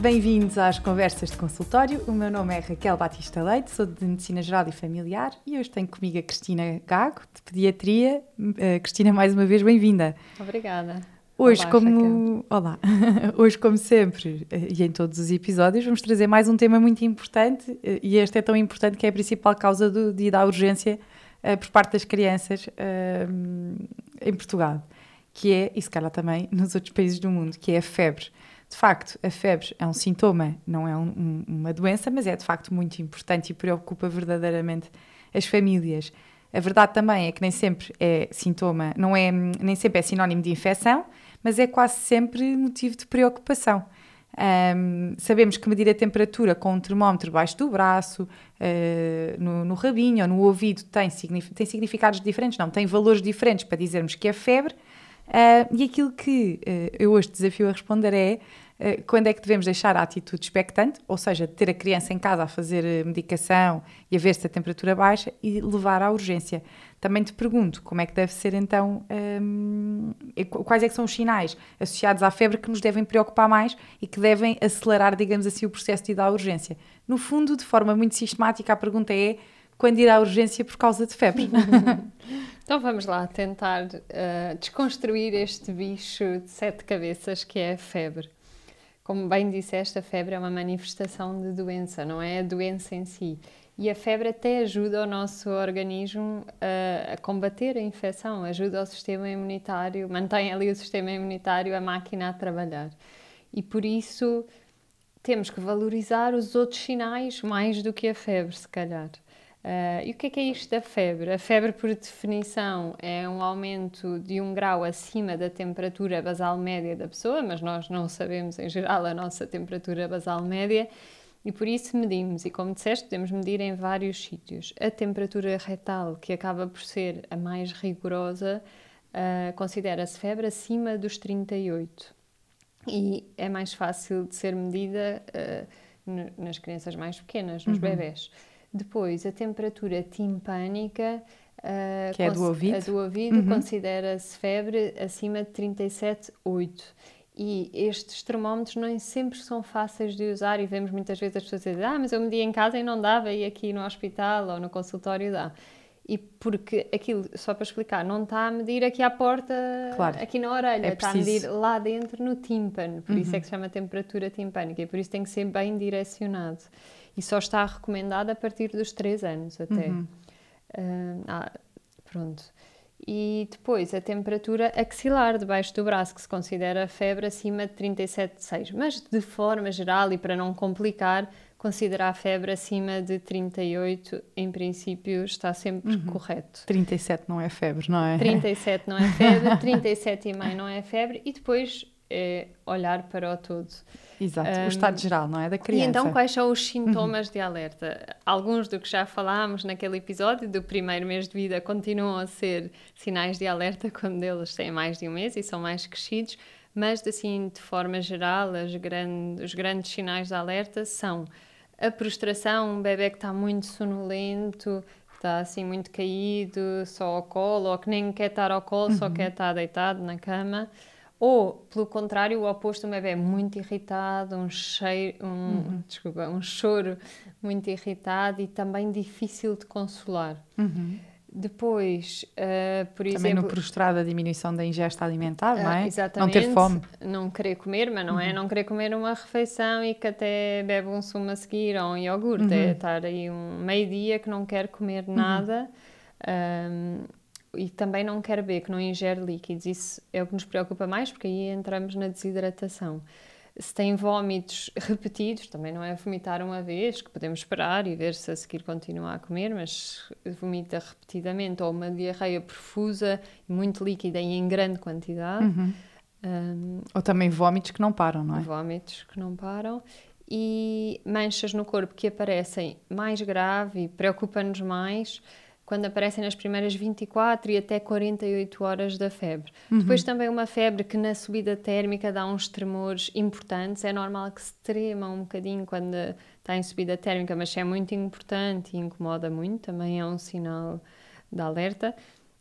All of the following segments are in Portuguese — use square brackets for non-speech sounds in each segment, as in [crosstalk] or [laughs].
Bem-vindos às Conversas de Consultório. O meu nome é Raquel Batista Leite, sou de Medicina Geral e Familiar e hoje tenho comigo a Cristina Gago, de Pediatria. Uh, Cristina, mais uma vez, bem-vinda. Obrigada. Hoje, Olá, como Olá. [laughs] Hoje, como sempre, eh, e em todos os episódios, vamos trazer mais um tema muito importante, eh, e este é tão importante que é a principal causa do, de, da urgência uh, por parte das crianças uh, em Portugal, que é, e se calhar também nos outros países do mundo, que é a febre. De facto, a febre é um sintoma, não é um, um, uma doença, mas é de facto muito importante e preocupa verdadeiramente as famílias. A verdade também é que nem sempre é sintoma, não é, nem sempre é sinónimo de infecção, mas é quase sempre motivo de preocupação. Um, sabemos que medir a temperatura com um termómetro baixo do braço, uh, no, no, rabinho ou no ouvido tem, tem significados diferentes, não, tem valores diferentes para dizermos que é febre. Uh, e aquilo que uh, eu hoje desafio a responder é quando é que devemos deixar a atitude expectante, ou seja, ter a criança em casa a fazer medicação e a ver se a temperatura baixa e levar à urgência. Também te pergunto como é que deve ser então, um, quais é que são os sinais associados à febre que nos devem preocupar mais e que devem acelerar, digamos assim, o processo de ir à urgência. No fundo, de forma muito sistemática, a pergunta é quando ir à urgência por causa de febre? [laughs] então vamos lá tentar uh, desconstruir este bicho de sete cabeças que é a febre. Como bem disseste, a febre é uma manifestação de doença, não é a doença em si. E a febre até ajuda o nosso organismo a, a, combater a infecção, ajuda o sistema imunitário, mantém ali o sistema imunitário, a máquina a trabalhar. E por isso temos que valorizar os outros sinais mais do que a febre, se calhar. Uh, e o que é que é isto da febre? A febre, por definição, é um aumento de um grau acima da temperatura basal média da pessoa, mas nós não sabemos, em geral, a nossa temperatura basal média e por isso medimos, e como disseste, podemos medir em vários sítios. A temperatura retal, que acaba por ser a mais rigorosa, uh, considera-se febre acima dos 38. E é mais fácil de ser medida uh, nas crianças mais pequenas, nos uhum. bebés. Depois, a temperatura timpânica, uh, que é do ouvido, a do ouvido uhum. considera-se febre acima de 37,8 e estes termómetros nem sempre são fáceis de usar e vemos muitas vezes as pessoas dizer ah, mas eu medi em casa e não dava e aqui no hospital ou no consultório dá. E porque aquilo, só para explicar, não está a medir aqui à porta, claro. aqui na orelha, é está preciso. a medir lá dentro no tímpano, por uhum. isso é que se chama temperatura timpânica e por isso tem que ser bem direcionado. E só está recomendado a partir dos 3 anos até. Uhum. Uh, ah, pronto e depois a temperatura axilar debaixo do braço, que se considera febre acima de 37,6. Mas de forma geral e para não complicar, considerar a febre acima de 38, em princípio, está sempre uhum. correto. 37 não é febre, não é? 37 não é febre, 37,5 não é febre e depois é olhar para o todo. Exato, um, o estado geral, não é? Da criança. E então, quais são os sintomas uhum. de alerta? Alguns do que já falámos naquele episódio do primeiro mês de vida continuam a ser sinais de alerta [laughs] quando eles têm mais de um mês e são mais crescidos, mas, assim, de forma geral, grande, os grandes sinais de alerta são a prostração, um bebê que está muito sonolento, está assim muito caído, só ao colo, ou que nem quer estar ao colo, uhum. só quer estar deitado na cama. Ou, pelo contrário, o oposto, um bebê muito irritado, um, cheiro, um, uhum. desculpa, um choro muito irritado e também difícil de consolar. Uhum. Depois, uh, por Também exemplo... Também no prostrado a diminuição da ingesta alimentar, não é? Uh, exatamente. Não ter fome. Não querer comer, mas não é uhum. é não querer comer uma refeição e que até bebe um sumo a seguir ou um iogurte. É uhum. É estar aí um meio-dia que não quer comer uhum. nada. Um, e também não quer beber, que não ingere líquidos. Isso é o que nos preocupa mais, porque aí entramos na desidratação. Se tem vômitos repetidos, também não é vomitar uma vez, que podemos esperar e ver se a seguir continua a comer, mas vomita repetidamente ou uma diarreia profusa, muito líquida e em grande quantidade. Uhum. Um, ou também vômitos que não param, não é? Vômitos que não param e manchas no corpo que aparecem mais grave e preocupa-nos mais quando aparecem nas primeiras 24 e até 48 horas da febre. Uhum. Depois também uma febre que na subida térmica dá uns tremores importantes. É normal que se trema um bocadinho quando está em subida térmica, mas é muito importante e incomoda muito, também é um sinal de alerta.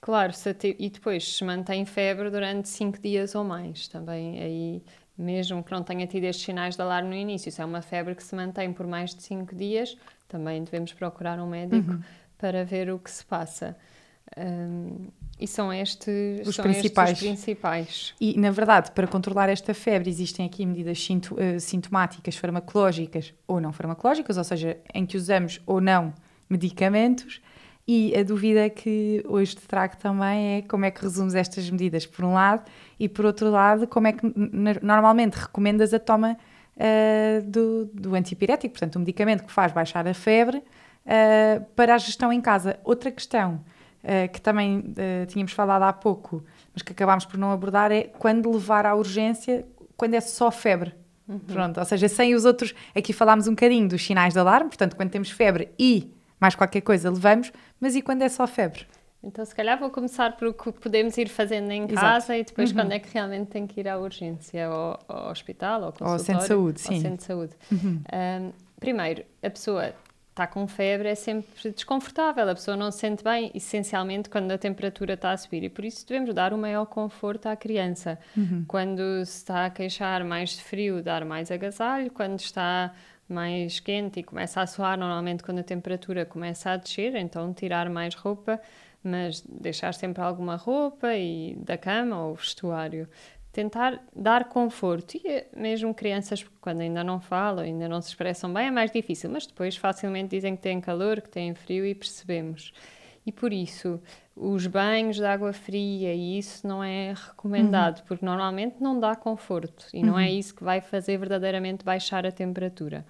Claro, te... e depois se mantém febre durante 5 dias ou mais, também aí mesmo que não tenha tido estes sinais de alarme no início, se é uma febre que se mantém por mais de 5 dias, também devemos procurar um médico uhum. Para ver o que se passa. Um, e são estes os, são principais. Estes principais. E, na verdade, para controlar esta febre, existem aqui medidas uh, sintomáticas, farmacológicas ou não farmacológicas, ou seja, em que usamos ou não medicamentos. E a dúvida que hoje te trago também é como é que resumes estas medidas, por um lado, e por outro lado, como é que normalmente recomendas a toma uh, do, do antipirético, portanto, um medicamento que faz baixar a febre, uh, para a gestão em casa. Outra questão uh, que também tínhamos falado há pouco, mas que acabámos por não abordar, é quando levar à urgência, quando é só febre. Uhum. Pronto, ou seja, sem os outros. Aqui falámos um bocadinho dos sinais de alarme, portanto, quando temos febre e mais qualquer coisa levamos, mas e quando é só febre? Então, se calhar vou começar por o que podemos ir fazendo em casa Exato. e depois uhum. quando é que realmente tem que ir à urgência, ao, ao hospital, ao consultório. Ou ao centro de saúde, sim. Ao centro de saúde. Uhum. Um, primeiro, a pessoa está com febre é sempre desconfortável, a pessoa não se sente bem, essencialmente quando a temperatura está a subir e por isso devemos dar o maior conforto à criança. Uhum. Quando se está a queixar mais de frio, dar mais agasalho, quando está mais quente e começa a suar, normalmente quando a temperatura começa a descer, então tirar mais roupa, mas deixar sempre alguma roupa e da cama ou vestuário. Tentar dar conforto. E eh, mesmo crianças, quando ainda não falam, ainda não se expressam bem, é mais difícil, mas depois facilmente dizem que têm calor, que têm frio e percebemos. E por isso, os banhos de água fria e isso não é recomendado, uhum. porque normalmente não dá conforto e uhum. não é uhum. isso que vai fazer verdadeiramente baixar a temperatura.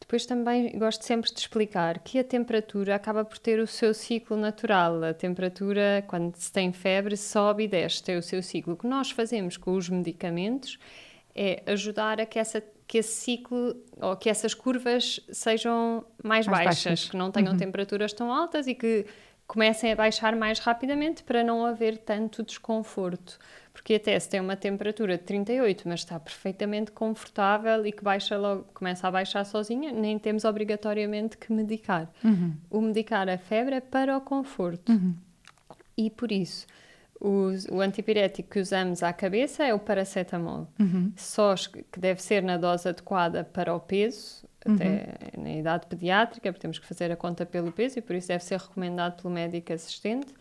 Depois também gosto sempre de explicar que a temperatura acaba por ter o seu ciclo natural. A temperatura, quando se tem febre, sobe e desce, tem o seu ciclo. O que nós fazemos com os medicamentos é ajudar a que essa que esse ciclo ou que essas curvas sejam mais, mais baixas, baixas, que não tenham uhum. temperaturas tão altas e que comecem a baixar mais rapidamente para não haver tanto desconforto. Porque até se tem uma temperatura de 38, mas está perfeitamente confortável e que baixa logo, começa a baixar sozinha, nem temos obrigatoriamente que medicar. Uhum. O medicar a febre é para o conforto. Uhum. E por isso, o, o antipirético que usamos à cabeça é o paracetamol. Uhum. Só que deve ser na dose adequada para o peso, uhum. até na idade pediátrica, porque temos que fazer a conta pelo peso e por isso deve ser recomendado pelo médico assistente.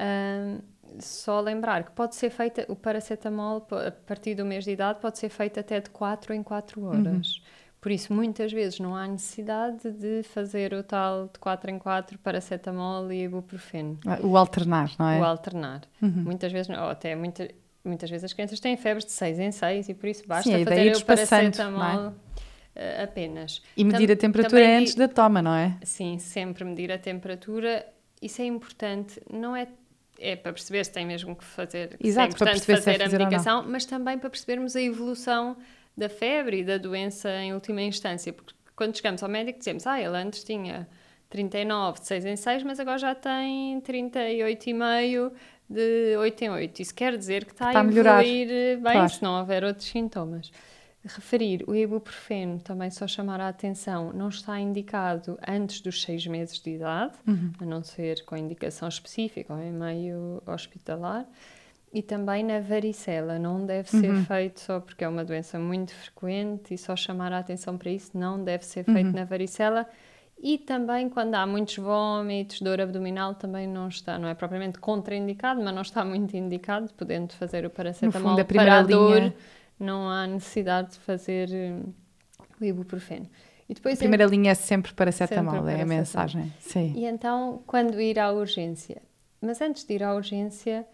Um, só lembrar que pode ser feita, o paracetamol, a partir do mês de idade, pode ser feito até de 4 em 4 horas. Uhum. Por isso, muitas vezes não há necessidade de fazer o tal de 4 em 4 paracetamol e ibuprofeno. Ah, o alternar, não é? O alternar. Uhum. Muitas vezes, ou até muita, muitas vezes as crianças têm febres de 6 em 6 e por isso basta Sim, fazer o paracetamol é? apenas. E medir Tam, a temperatura antes da toma, não é? Sim, sempre medir a temperatura. Isso é importante. Não é é para perceber se tem mesmo que fazer, Exato, se é importante fazer, fazer a medicação, mas também para percebermos a evolução da febre e da doença em última instância, porque quando chegamos ao médico dizemos, ah, ele antes tinha 39 de 6 em 6, mas agora já tem 38,5 de 8 em 8. Isso quer dizer que está, está a evoluir bem, claro. se não houver outros sintomas. Referir o ibuprofeno, também só chamar a atenção, não está indicado antes dos 6 meses de idade, uhum. a não ser com indicação específica ou em meio hospitalar. E também na varicela, não deve ser uhum. feito só porque é uma doença muito frequente e só chamar a atenção para isso, não deve ser feito uhum. na varicela. E também quando há muitos vômitos, dor abdominal, também não está, não é propriamente contraindicado, mas não está muito indicado, podendo fazer o paracetamol no fundo, a para a dor, linha... não há necessidade de fazer hum, o ibuprofeno. E depois a primeira é... linha é sempre paracetamol, sempre é a mensagem. Sim. E então, quando ir à urgência? Mas antes de ir à urgência,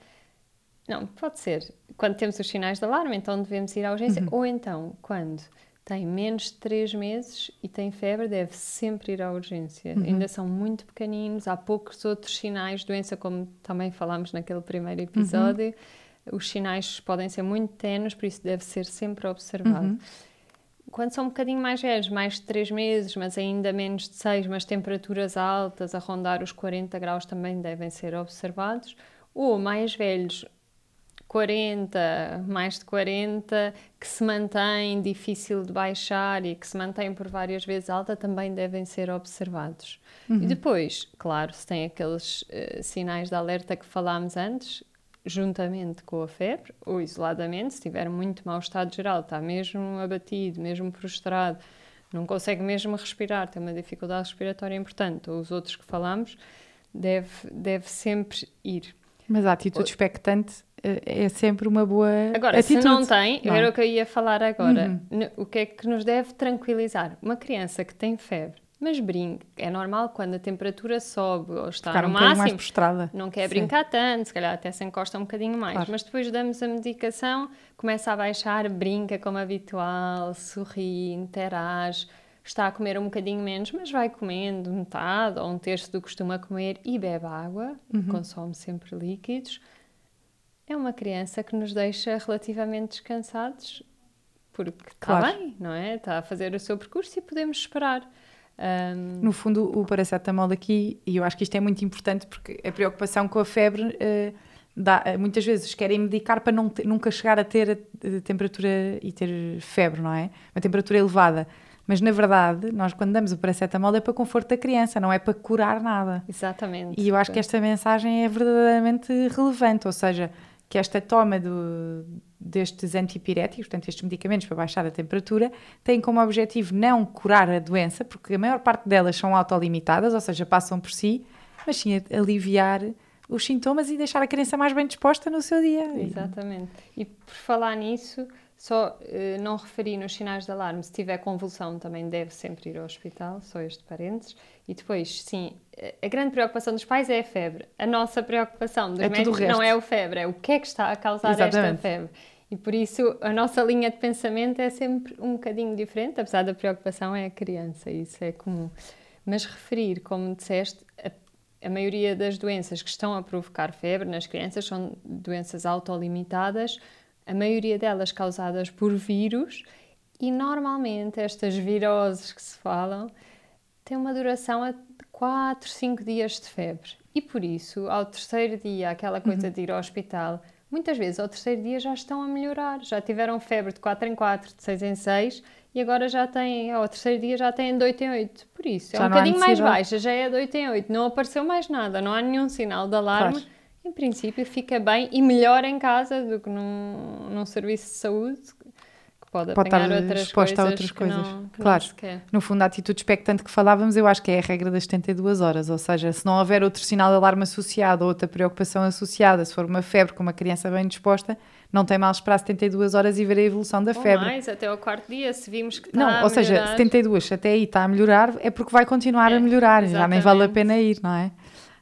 não, pode ser. Quando temos os sinais de alarme, então devemos ir à urgência. Uhum. Ou então, quando tem menos de 3 meses e tem febre, deve sempre ir à urgência. Uhum. Ainda são muito pequeninos, há poucos outros sinais de doença, como também falámos naquele primeiro episódio. Uhum. Os sinais podem ser muito tenos, por isso deve ser sempre observado. Uhum. Quando são um bocadinho mais velhos, mais de 3 meses, mas ainda menos de 6, mas temperaturas altas, a rondar os 40 graus, também devem ser observados. Ou mais velhos, 40, mais de 40, que se mantém difícil de baixar e que se mantém por várias vezes alta, também devem ser observados. Uhum. E depois, claro, se tem aqueles uh, sinais de alerta que falámos antes, juntamente com a febre ou isoladamente, se tiver muito mau estado geral, está mesmo abatido, mesmo prostrado, não consegue mesmo respirar, tem uma dificuldade respiratória importante, ou os outros que falamos, deve, deve sempre ir. Mas a atitude expectante eh, é sempre uma boa agora, atitude. se não tem, não. É? era o que eu ia falar agora, uhum. o que é que nos deve tranquilizar? Uma criança que tem febre, mas brinca, é normal quando a temperatura sobe ou está Ficar no um máximo, mais não quer Sim. brincar tanto, se calhar até se encosta um bocadinho mais, claro. mas depois damos a medicação, começa a baixar, brinca como habitual, sorri, interage, está a comer um bocadinho menos, mas vai comendo metade ou um terço do que costuma comer e bebe água, uhum. consome sempre líquidos. É uma criança que nos deixa relativamente descansados porque está claro. bem, não é? Está a fazer o seu percurso e podemos esperar. Um... No fundo, o paracetamol aqui, e eu acho que isto é muito importante porque a preocupação com a febre uh, dá, eh, muitas vezes querem medicar para não nunca chegar a ter a, a temperatura e ter febre, não é? Uma temperatura elevada. Mas na verdade, nós quando damos o paracetamol é para conforto da criança, não é para curar nada. Exatamente. E eu acho que esta mensagem é verdadeiramente relevante, ou seja, que esta toma do, destes antipiréticos, portanto, estes medicamentos para baixar a temperatura, têm como objetivo não curar a doença, porque a maior parte delas são autolimitadas, ou seja, passam por si, mas sim aliviar os sintomas e deixar a criança mais bem disposta no seu dia. Exatamente. E por falar nisso, só uh, não referi nos sinais de alarme, se tiver convulsão também deve sempre ir ao hospital, só este parênteses. E depois, sim, a grande preocupação dos pais é a febre. A nossa preocupação dos é médicos não é o febre, é o que é que está a causar Exatamente. esta febre. E por isso a nossa linha de pensamento é sempre um bocadinho diferente, apesar da preocupação é a criança, isso é comum. Mas referir, como disseste, a, a maioria das doenças que estão a provocar febre nas crianças são doenças autolimitadas, a maioria delas causadas por vírus, e normalmente estas viroses que se falam têm uma duração de 4, 5 dias de febre. E por isso, ao terceiro dia, aquela coisa uhum. de ir ao hospital, muitas vezes ao terceiro dia já estão a melhorar, já tiveram febre de 4 em 4, de 6 em 6 e agora já têm, ao terceiro dia já têm de 8 em 8. Por isso, é já um bocadinho mais baixa, já é de 8 em 8, não apareceu mais nada, não há nenhum sinal de alarme. Claro em princípio fica bem e melhor em casa do que num, num serviço de saúde que pode, pode estar outras exposta a outras coisas. Não, claro, no fundo, a atitude expectante que falávamos, eu acho que é a regra das 72 horas, ou seja, se não houver outro sinal de alarme associado ou outra preocupação associada, se for uma febre com uma criança bem disposta, não tem mal esperar 72 horas e ver a evolução da ou febre. mais, até ao quarto dia, se vimos que está Não, ou seja, 72 até aí está a melhorar, é porque vai continuar é, a melhorar, exatamente. já nem vale a pena ir, não é?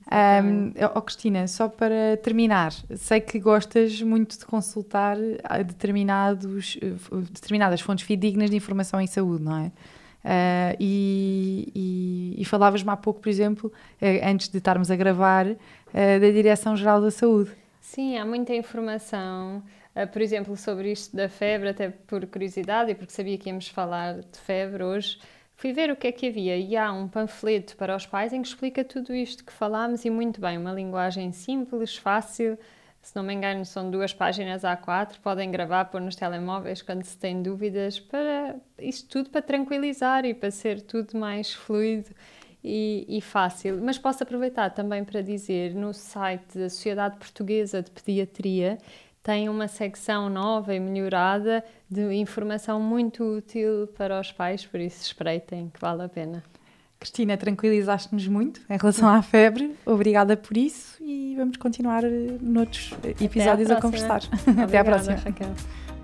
Um, oh, Cristina, só para terminar, sei que gostas muito de consultar ah, determinados, eh, determinadas fontes fidedignas de informação em saúde, não é? Uh, e, e, e falavas-me há pouco, por exemplo, uh, antes de estarmos a gravar, uh, da Direção-Geral da Saúde. Sim, há muita informação, por exemplo, sobre isto da febre, até por curiosidade e porque sabia que íamos falar de febre hoje. Fui ver o que é que havia e há um panfleto para os pais em que explica tudo isto que falámos e muito bem, uma linguagem simples, fácil. Se não me engano, são duas páginas A4, podem gravar, pôr nos telemóveis quando se tem dúvidas, para isto tudo para tranquilizar e para ser tudo mais fluido e, e fácil. Mas posso aproveitar também para dizer no site da Sociedade Portuguesa de Pediatria tem uma secção nova e melhorada de informação muito útil para os pais, por isso espreitem que vale a pena. Cristina, tranquilizaste-nos muito em relação à febre. Obrigada por isso e vamos continuar noutros episódios a, a conversar. Obrigada, [laughs] Até à próxima. Raquel.